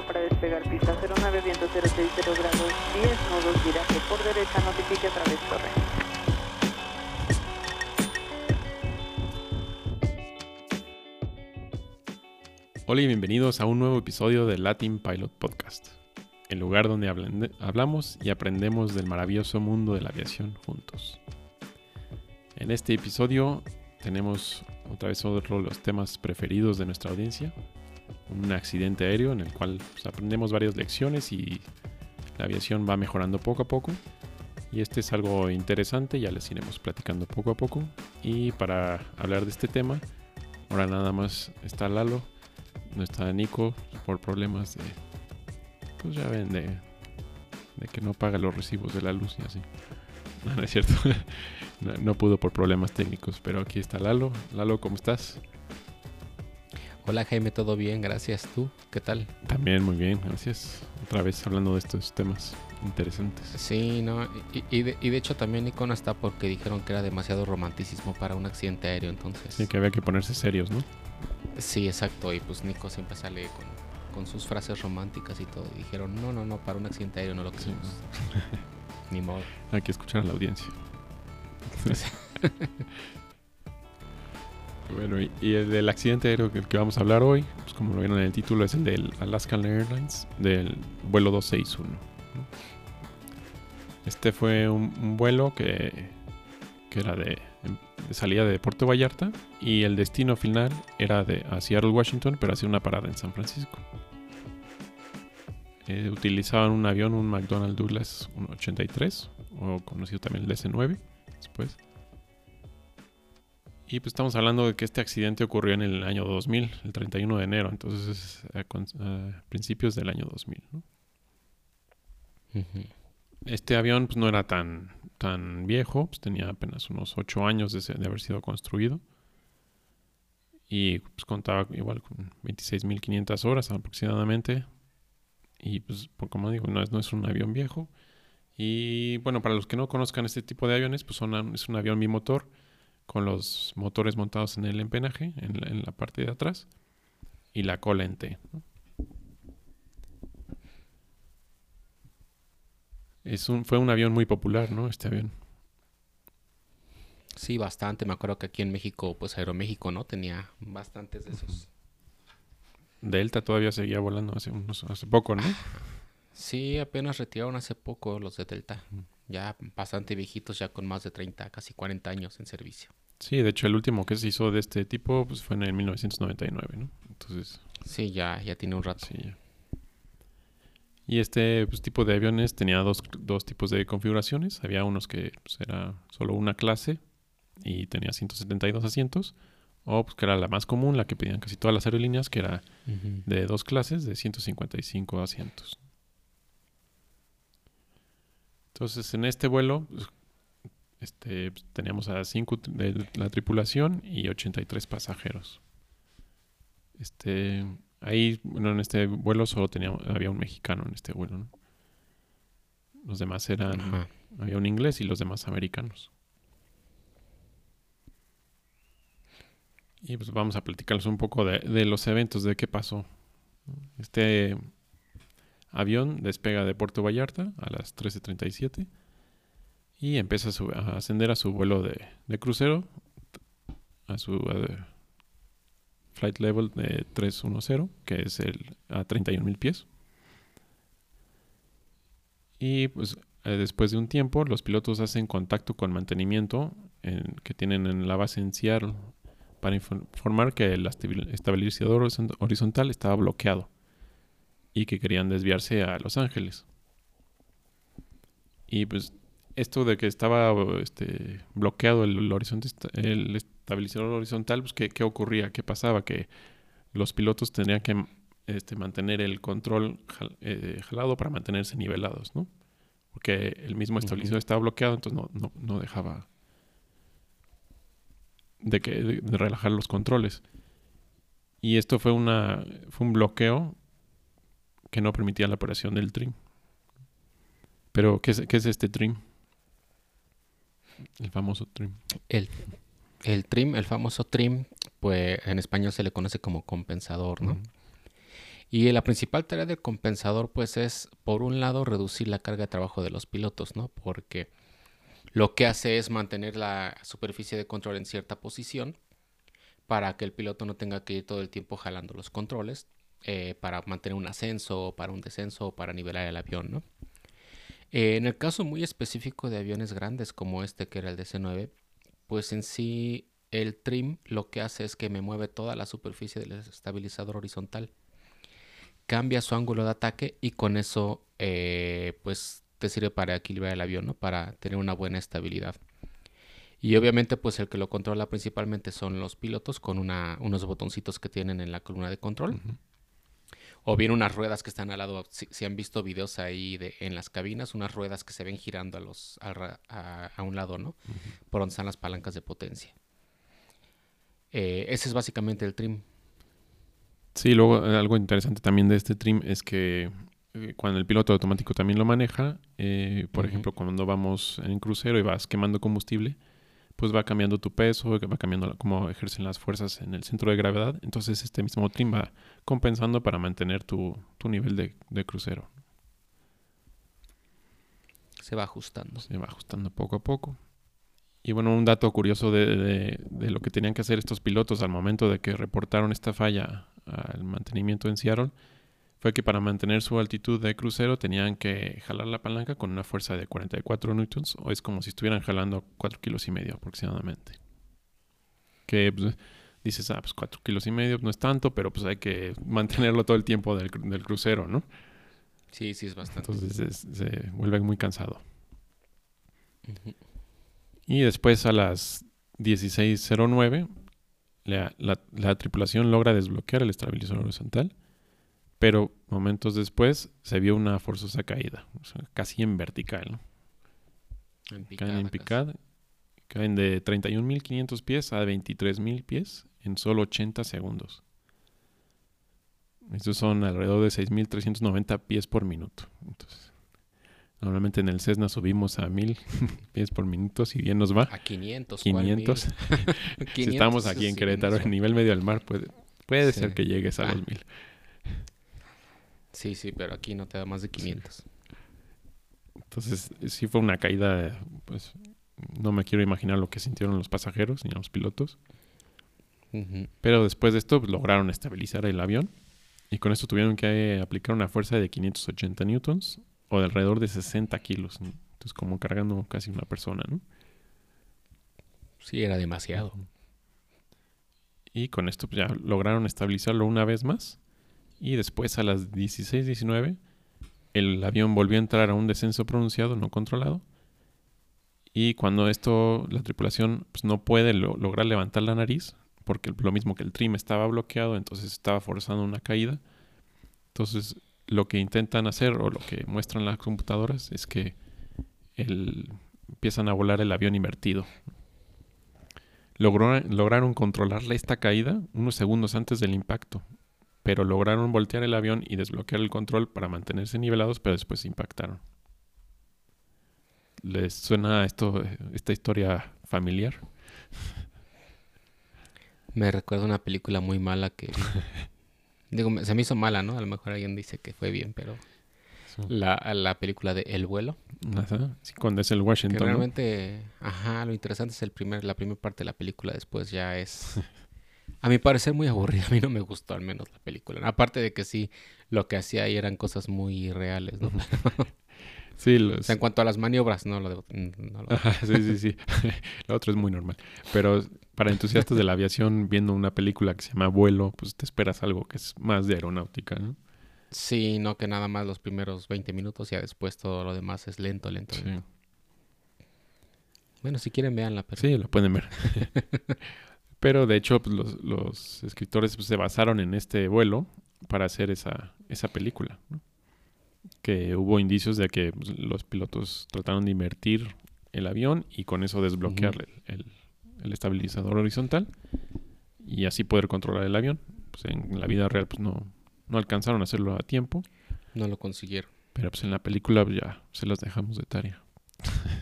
confirmado para despegar pista 09, viento 060 grados 10, nodos, viraje por derecha, notifique a través torre. Hola y bienvenidos a un nuevo episodio de Latin Pilot Podcast, el lugar donde hablamos y aprendemos del maravilloso mundo de la aviación juntos. En este episodio tenemos otra vez otro de los temas preferidos de nuestra audiencia, un accidente aéreo en el cual pues, aprendemos varias lecciones y la aviación va mejorando poco a poco. Y este es algo interesante, ya les iremos platicando poco a poco. Y para hablar de este tema, ahora nada más está Lalo, no está Nico por problemas de, pues ya ven, de, que no paga los recibos de la luz y así. No, no es cierto. no, pudo por problemas técnicos, pero aquí está Lalo. Lalo, ¿cómo estás? Hola Jaime, todo bien, gracias. ¿Tú qué tal? También muy bien, gracias. Otra vez hablando de estos temas interesantes. Sí, no, y, de, hecho también Nico no está porque dijeron que era demasiado romanticismo para un accidente aéreo, entonces. Sí, que había que ponerse serios, ¿no? Sí, exacto, y pues Nico siempre sale con, sus frases románticas y todo. Y dijeron, no, no, no, para un accidente aéreo no lo quisimos. Ni modo. Hay que escuchar a la audiencia. bueno, y, el del accidente aéreo que, vamos a hablar hoy, pues como lo vieron en el título, es el del Alaskan Airlines, del vuelo 261. Este fue un, vuelo que, que era de, de, salida de Puerto Vallarta y el destino final era de a Seattle, Washington, pero hacía una parada en San Francisco. Eh, utilizaban un avión, un McDonnell Douglas 83, o conocido también el DC-9, después. Y pues estamos hablando de que este accidente ocurrió en el año 2000, el 31 de enero, entonces a, principios del año 2000. Este avión pues no era tan, tan viejo, pues tenía apenas unos 8 años de, de haber sido construido. Y pues contaba igual con 26.500 horas aproximadamente y pues, como digo, no es, no es un avión viejo. Y bueno, para los que no conozcan este tipo de aviones, pues son, es un avión bimotor con los motores montados en el empenaje, en la, parte de atrás, y la cola en T. Es un, fue un avión muy popular, ¿no? Este avión. Sí, bastante. Me acuerdo que aquí en México, pues Aeroméxico, ¿no? Tenía bastantes de esos. Delta todavía seguía volando hace, unos, hace poco, ¿no? Sí, apenas retiraron hace poco los de Delta. Ya bastante viejitos, ya con más de 30, casi 40 años en servicio. Sí, de hecho el último que se hizo de este tipo pues, fue en el 1999, ¿no? Entonces... Sí, ya, ya tiene un rato. Sí, Y este pues, tipo de aviones tenía dos, dos, tipos de configuraciones. Había unos que pues, era solo una clase y tenía 172 asientos o pues, que era la más común, la que pedían casi todas las aerolíneas, que era de dos clases de 155 asientos. Entonces, en este vuelo, pues, este, pues, teníamos a 5 de la tripulación y 83 pasajeros. Este, ahí, bueno, en este vuelo solo teníamos, había un mexicano en este vuelo, Los demás eran, había un inglés y los demás americanos. Y pues vamos a platicarles un poco de, los eventos, de qué pasó. Este avión despega de Puerto Vallarta a las 13.37 y empieza a, ascender a su vuelo de, crucero, a su flight level de 310, que es el a 31.000 pies. Y pues eh, después de un tiempo, los pilotos hacen contacto con mantenimiento que tienen en la base en Seattle para informar que el estabilizador horizontal estaba bloqueado y que querían desviarse a Los Ángeles. Y pues esto de que estaba este, bloqueado el, horizonte, el estabilizador horizontal, pues ¿qué, ocurría? ¿Qué pasaba? Que los pilotos tendrían que este, mantener el control eh, jalado para mantenerse nivelados, ¿no? Porque el mismo estabilizador estaba bloqueado, entonces no, no dejaba de, que, de, relajar los controles. Y esto fue, una, fue un bloqueo que no permitía la operación del trim. Pero, ¿qué es, qué es este trim? El famoso trim. El, el trim, el famoso trim, pues en español se le conoce como compensador, ¿no? Y la principal tarea del compensador, pues, es, por un lado, reducir la carga de trabajo de los pilotos, ¿no? Porque lo que hace es mantener la superficie de control en cierta posición para que el piloto no tenga que ir todo el tiempo jalando los controles eh, para mantener un ascenso, para un descenso, o para nivelar el avión, ¿no? Eh, en el caso muy específico de aviones grandes como este que era el DC-9, pues en sí el trim lo que hace es que me mueve toda la superficie del estabilizador horizontal. Cambia su ángulo de ataque y con eso eh, pues te sirve para equilibrar el avión, ¿no? Para tener una buena estabilidad. Y obviamente pues el que lo controla principalmente son los pilotos con una, unos botoncitos que tienen en la columna de control o bien unas ruedas que están al lado, si, han visto videos ahí de, en las cabinas, unas ruedas que se ven girando a, los, a, un lado, ¿no? Por donde están las palancas de potencia. Eh, ese es básicamente el trim. Sí, luego eh, algo interesante también de este trim es que eh, cuando el piloto automático también lo maneja, por ejemplo, cuando vamos en crucero y vas quemando combustible, pues va cambiando tu peso, va cambiando cómo ejercen las fuerzas en el centro de gravedad. Entonces este mismo trim va compensando para mantener tu, nivel de, crucero. Se va ajustando. Se va ajustando poco a poco. Y bueno, un dato curioso de, de, lo que tenían que hacer estos pilotos al momento de que reportaron esta falla al mantenimiento en Seattle fue que para mantener su altitud de crucero tenían que jalar la palanca con una fuerza de 44 newtons, o es como si estuvieran jalando 4 kilos y medio aproximadamente. Que pues, dices, ah, pues 4 kilos y medio no es tanto, pero pues hay que mantenerlo todo el tiempo del, crucero, ¿no? Sí, sí, es bastante. Entonces se vuelve muy cansado. Y después a las 16.09, la, la tripulación logra desbloquear el estabilizador horizontal pero momentos después se vio una forzosa caída, casi en vertical. En caen en picada. Caen de 31.500 pies a 23.000 pies en solo 80 segundos. Estos son alrededor de 6.390 pies por minuto. Entonces, normalmente en el Cessna subimos a 1.000 pies por minuto, si bien nos va. A 500. 500. si estamos aquí en Querétaro, en nivel medio del mar, puede, puede ser que llegues a los 1.000. Sí, sí, pero aquí no te da más de 500. Entonces, sí fue una caída, pues no me quiero imaginar lo que sintieron los pasajeros ni los pilotos. Pero después de esto pues, lograron estabilizar el avión y con esto tuvieron que aplicar una fuerza de 580 newtons o de alrededor de 60 kilos. Entonces, como cargando casi una persona, ¿no? Sí, era demasiado. Y con esto pues, ya lograron estabilizarlo una vez más y después a las 16:19 el avión volvió a entrar a un descenso pronunciado no controlado. Y cuando esto, la tripulación pues, no puede lograr levantar la nariz, porque lo mismo que el trim estaba bloqueado, entonces estaba forzando una caída. Entonces, lo que intentan hacer o lo que muestran las computadoras es que el, empiezan a volar el avión invertido. lograron controlarle esta caída unos segundos antes del impacto pero lograron voltear el avión y desbloquear el control para mantenerse nivelados, pero después impactaron. ¿Les suena esto, esta historia familiar? Me recuerda una película muy mala que... digo, se me hizo mala, ¿no? A lo mejor alguien dice que fue bien, pero... La, la, película de El vuelo. Ajá. Sí, cuando es el Washington. Que realmente, ajá, lo interesante es el primer, la primera parte de la película, después ya es a mi parecer muy aburrida. A mí no me gustó al menos la película. Aparte de que sí, lo que hacía ahí eran cosas muy reales, ¿no? sí, o sea, en cuanto a las maniobras, no lo sí, sí, sí. lo otro es muy normal. Pero para entusiastas de la aviación, viendo una película que se llama Vuelo, pues te esperas algo que es más de aeronáutica, ¿no? Sí, no que nada más los primeros 20 minutos y ya después todo lo demás es lento, lento. Sí. Bueno, si quieren, véanla. Pero... Sí, lo pueden ver. Pero de hecho, pues, los, escritores pues, se basaron en este vuelo para hacer esa, esa película. Que hubo indicios de que pues, los pilotos trataron de invertir el avión y con eso desbloquear el, estabilizador horizontal y así poder controlar el avión. Pues en la vida real pues no, no alcanzaron a hacerlo a tiempo. No lo consiguieron. Pero pues en la película ya se las dejamos de tarea.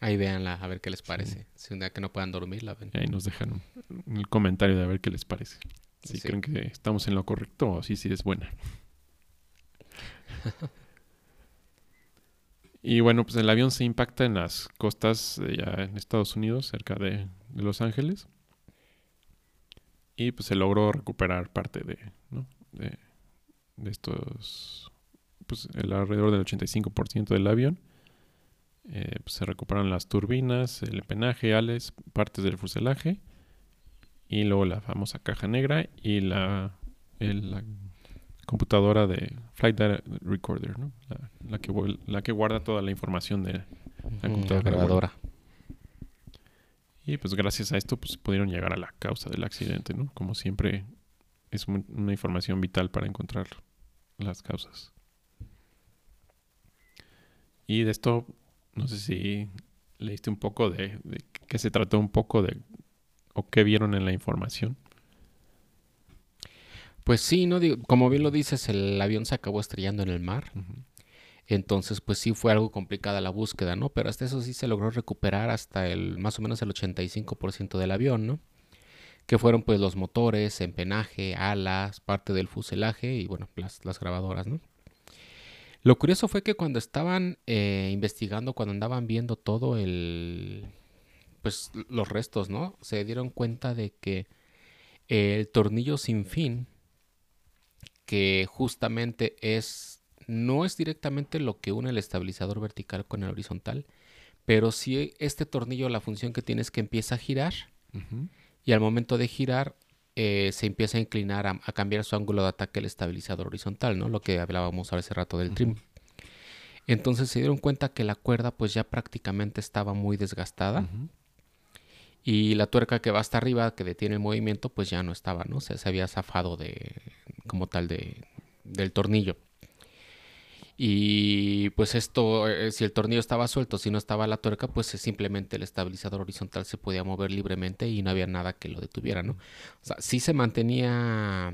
Ahí véanla, a ver qué les parece. Si un día que no puedan dormir, la ven. Ahí nos dejan un, comentario de a ver qué les parece. Si Sí. creen que estamos en lo correcto o si sí es buena. y bueno, pues el avión se impacta en las costas de ya en Estados Unidos, cerca de, de Los Ángeles. Y pues se logró recuperar parte de, ¿no? de, de estos, pues el alrededor del 85% del avión. Eh, pues, se recuperaron las turbinas, el empenaje, ales, partes del fuselaje y luego la famosa caja negra y la, el- la computadora de Flight Data Recorder, ¿no? La, la que, vuel- la que guarda toda la información de... La computadora grabadora. Y pues gracias a esto pues pudieron llegar a la causa del accidente, ¿no? Como siempre es una información vital para encontrar las causas. Y de esto, no sé si leíste un poco de, de qué se trató un poco de o qué vieron en la información. Pues sí, no digo, como bien lo dices, el avión se acabó estrellando en el mar. Entonces, pues sí fue algo complicada la búsqueda, ¿no? Pero hasta eso sí se logró recuperar hasta el más o menos el 85% del avión, ¿no? Que fueron pues los motores, empenaje, alas, parte del fuselaje y bueno, las, las grabadoras, ¿no? Lo curioso fue que cuando estaban eh, investigando, cuando andaban viendo todo el, pues los restos, ¿no? Se dieron cuenta de que el tornillo sin fin, que justamente es, no es directamente lo que une el estabilizador vertical con el horizontal, pero sí este tornillo, la función que tiene es que empieza a girar y al momento de girar eh, se empieza a inclinar a, a cambiar su ángulo de ataque el estabilizador horizontal, ¿no? Lo que hablábamos hace rato del trim. Entonces se dieron cuenta que la cuerda pues ya prácticamente estaba muy desgastada y la tuerca que va hasta arriba que detiene el movimiento pues ya no estaba, ¿no? Se, se había zafado de como tal de, del tornillo. Y pues esto, eh, si el tornillo estaba suelto, si no estaba la tuerca, pues simplemente el estabilizador horizontal se podía mover libremente y no había nada que lo detuviera, ¿no? O sea, sí se mantenía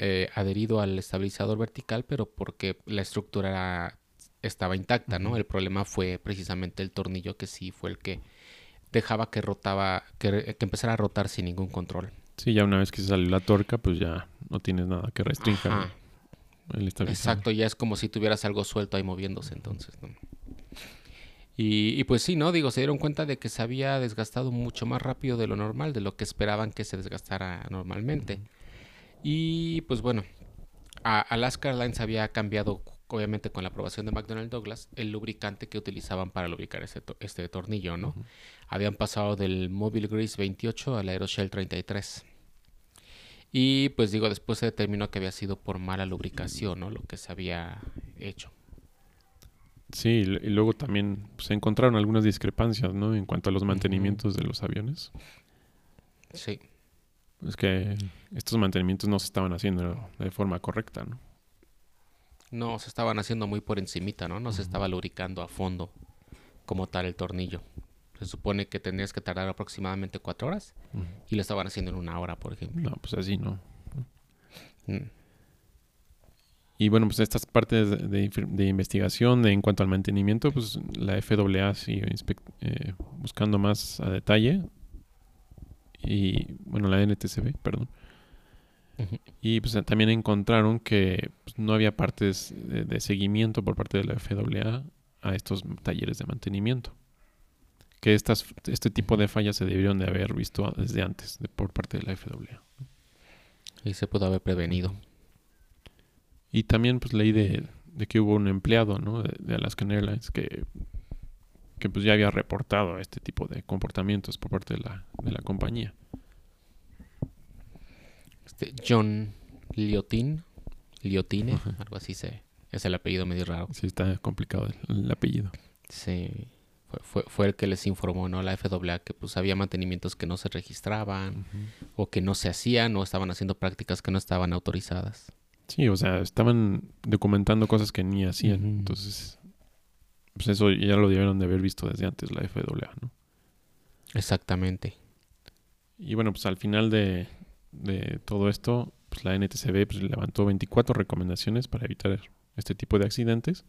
eh, adherido al estabilizador vertical, pero porque la estructura era- estaba intacta, ¿no? El problema fue precisamente el tornillo que sí fue el que dejaba que rotaba, que, que empezara a rotar sin ningún control. Sí, ya una vez que se salió la torca, pues ya no tienes nada que restrinja Ajá. El. Exacto, ya es como si tuvieras algo suelto ahí moviéndose entonces, ¿no? Y, y pues sí, ¿no? Digo, se dieron cuenta de que se había desgastado mucho más rápido de lo normal, de lo que esperaban que se desgastara normalmente. Y pues bueno, a- Alaska Airlines había cambiado, obviamente con la aprobación de McDonnell Douglas, el lubricante que utilizaban para lubricar to- este tornillo, ¿no? Habían pasado del Mobile Grease 28 al Aeroshell 33. Y pues digo, después se determinó que había sido por mala lubricación, ¿no? Lo que se había hecho. Sí, y luego también pues, se encontraron algunas discrepancias, ¿no? En cuanto a los mantenimientos de los aviones. Sí. Es que estos mantenimientos no se estaban haciendo de forma correcta, ¿no? No, se estaban haciendo muy por encimita, ¿no? No se estaba lubricando a fondo como tal el tornillo. Se supone que tendrías que tardar aproximadamente cuatro horas y lo estaban haciendo en una hora, por ejemplo. No, pues así no. Mm. Y bueno, pues estas partes de, de inf- de investigación de- en cuanto al mantenimiento, pues la FAA sigue eh, buscando más a detalle. Y bueno, la NTCB, perdón. Y pues también encontraron que pues, no había partes de, de seguimiento por parte de la FAA a estos talleres de mantenimiento. Que estas, este tipo de fallas se debieron de haber visto desde antes de, por parte de la FAA. Y se pudo haber prevenido. Y también pues leí de, de que hubo un empleado, ¿no? De, de Alaskan Airlines que, que pues ya había reportado este tipo de comportamientos por parte de la, de la compañía. Este, John Liotin, Liotine, Ajá. algo así se, es el apellido medio raro. Sí, está complicado el, el apellido. Sí, fue, fue, el que les informó, ¿no? La FAA que pues había mantenimientos que no se registraban o que no se hacían o estaban haciendo prácticas que no estaban autorizadas. Sí, o sea, estaban documentando cosas que ni hacían. Entonces, pues eso ya lo debieron de haber visto desde antes la FAA, ¿no? Exactamente. Y bueno, pues al final de, de todo esto, pues la NTCB pues, levantó 24 recomendaciones para evitar este tipo de accidentes.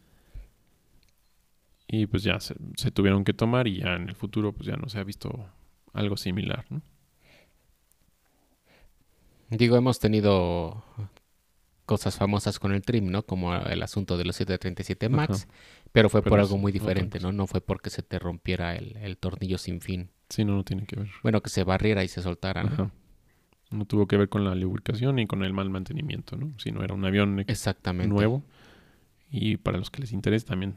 Y pues ya se, se tuvieron que tomar y ya en el futuro pues ya no se ha visto algo similar, ¿no? Digo, hemos tenido cosas famosas con el trim, ¿no? Como el asunto de los 737 MAX, pero fue por algo muy diferente. ¿no? No fue porque se te rompiera el, el tornillo sin fin. Sí, no, no tiene que ver. Bueno, que se barriera y se soltara, ¿no? Ajá. No tuvo que ver con la lubricación ni con el mal mantenimiento, ¿no? Sino era un avión Exactamente. nuevo. Y para los que les interese también,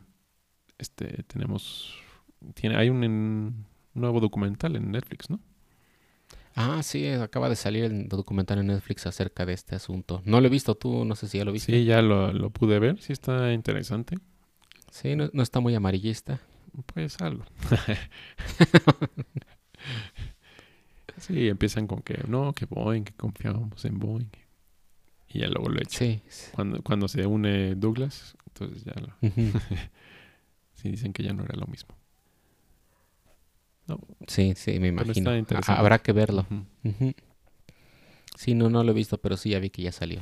este, tenemos, tiene, hay un, en- nuevo documental en Netflix, ¿no? Ah, sí, acaba de salir el documental en Netflix acerca de este asunto. No lo he visto tú, no sé si ya lo viste. Sí, ya lo, lo pude ver, sí está interesante. Sí, no, no está muy amarillista. Pues algo. sí, empiezan con que no, que Boeing, que confiábamos en Boeing. Y ya luego lo echan. Sí. Cuando, cuando se une Douglas, entonces ya lo- Sí dicen que ya no era lo mismo. No, Sí, sí, me imagino. Habrá que verlo. ujú. Ujú. Sí, no, no lo he visto, pero sí ya vi que ya salió.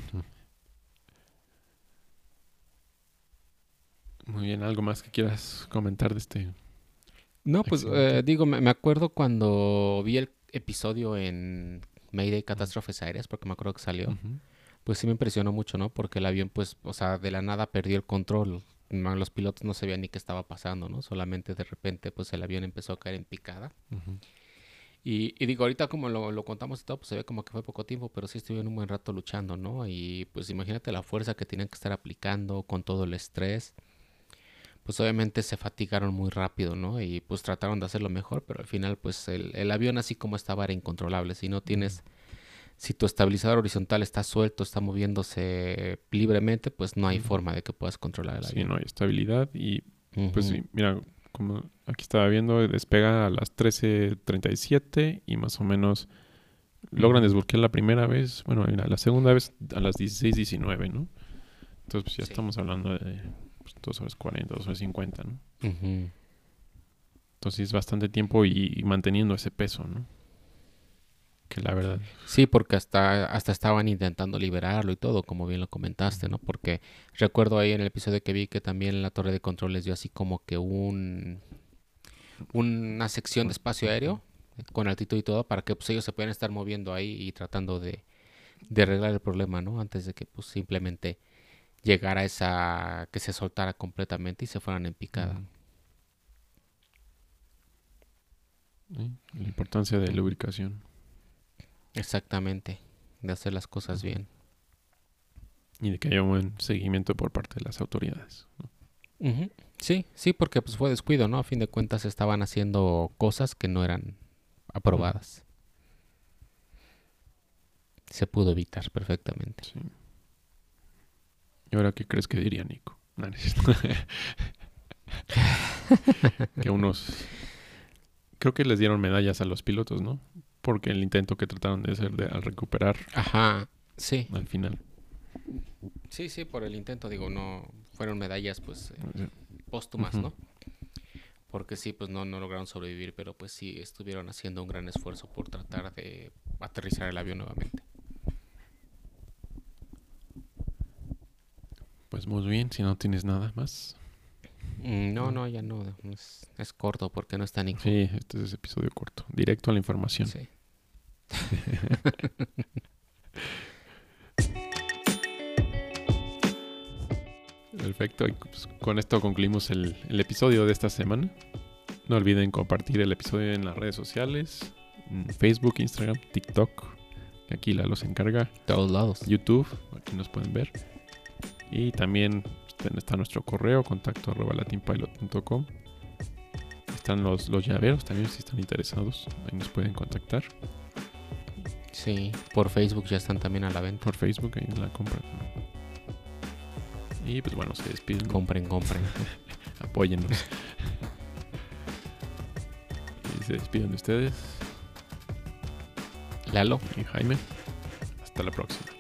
Muy bien, ¿algo más que quieras comentar de este? No, pues eh, digo, me, acuerdo cuando vi el episodio en Mayday Catástrofes Aéreas, porque me acuerdo que salió, pues sí me impresionó mucho, ¿no? Porque el avión, pues, o sea, de la nada perdió el control. Los pilotos no sabían ni qué estaba pasando, ¿no? Solamente de repente, pues el avión empezó a caer en picada. Y, y digo, ahorita como lo, lo contamos y todo, pues se ve como que fue poco tiempo, pero sí estuvieron un buen rato luchando, ¿no? Y pues imagínate la fuerza que tenían que estar aplicando con todo el estrés. Pues obviamente se fatigaron muy rápido, ¿no? Y pues trataron de hacerlo mejor, pero al final pues el, el avión así como estaba era incontrolable. Si no tienes, si tu estabilizador horizontal está suelto, está moviéndose libremente, pues no hay forma de que puedas controlar el Sí, avión. no hay estabilidad y pues sí, mira, como aquí estaba viendo, despega a las 13.37 y más o menos logran desbloquear la primera vez, bueno, mira, la segunda vez a las 16.19, ¿no? Entonces pues ya Sí. estamos hablando de pues, 2 horas 40, 2 horas 50, ¿no? Entonces es bastante tiempo y, y manteniendo ese peso, ¿no? Que la verdad, Sí, porque hasta, hasta estaban intentando liberarlo y todo, como bien lo comentaste, ¿no? Porque recuerdo ahí en el episodio que vi que también la torre de control les dio así como que un una sección de espacio aéreo con altitud y todo para que pues, ellos se puedan estar moviendo ahí y tratando de, de arreglar el problema, ¿no? Antes de que pues simplemente llegara esa que se soltara completamente y se fueran en picada. La importancia de lubricación Exactamente, de hacer las cosas bien. y de que haya un buen seguimiento por parte de las autoridades. ¿no? Sí, sí, porque pues fue descuido, ¿no? A fin de cuentas estaban haciendo cosas que no eran aprobadas. Se pudo evitar perfectamente. Sí. ¿Y ahora qué crees que diría Nico? No, que unos... Creo que les dieron medallas a los pilotos, ¿no? Porque el intento que trataron de hacer de, al recuperar Ajá, sí, al final. sí, sí, por el intento, digo, no fueron medallas pues eh, póstumas. ¿no? Porque sí, pues no, no lograron sobrevivir, pero pues sí estuvieron haciendo un gran esfuerzo por tratar de aterrizar el avión nuevamente. Pues muy bien, si no tienes nada más. Mm, No, no, ya no, es, es corto porque no está Nico. Sí, este es episodio corto. Directo a la información. Sí. Perfecto. Y pues, con esto concluimos el, el episodio de esta semana. No olviden compartir el episodio en las redes sociales. Facebook, Instagram, TikTok. Que aquí la los encarga. Todos lados. YouTube, aquí nos pueden ver. Y también está nuestro correo, contacto arroba latinpilot.com. Están los, los llaveros también, si están interesados. Ahí nos pueden contactar. Sí, por Facebook ya están también a la venta. Por Facebook, ahí en la compra. Y pues bueno, se despiden. Compren, compren. Apóyennos. y se despiden de ustedes. Lalo. Y Jaime. Hasta la próxima.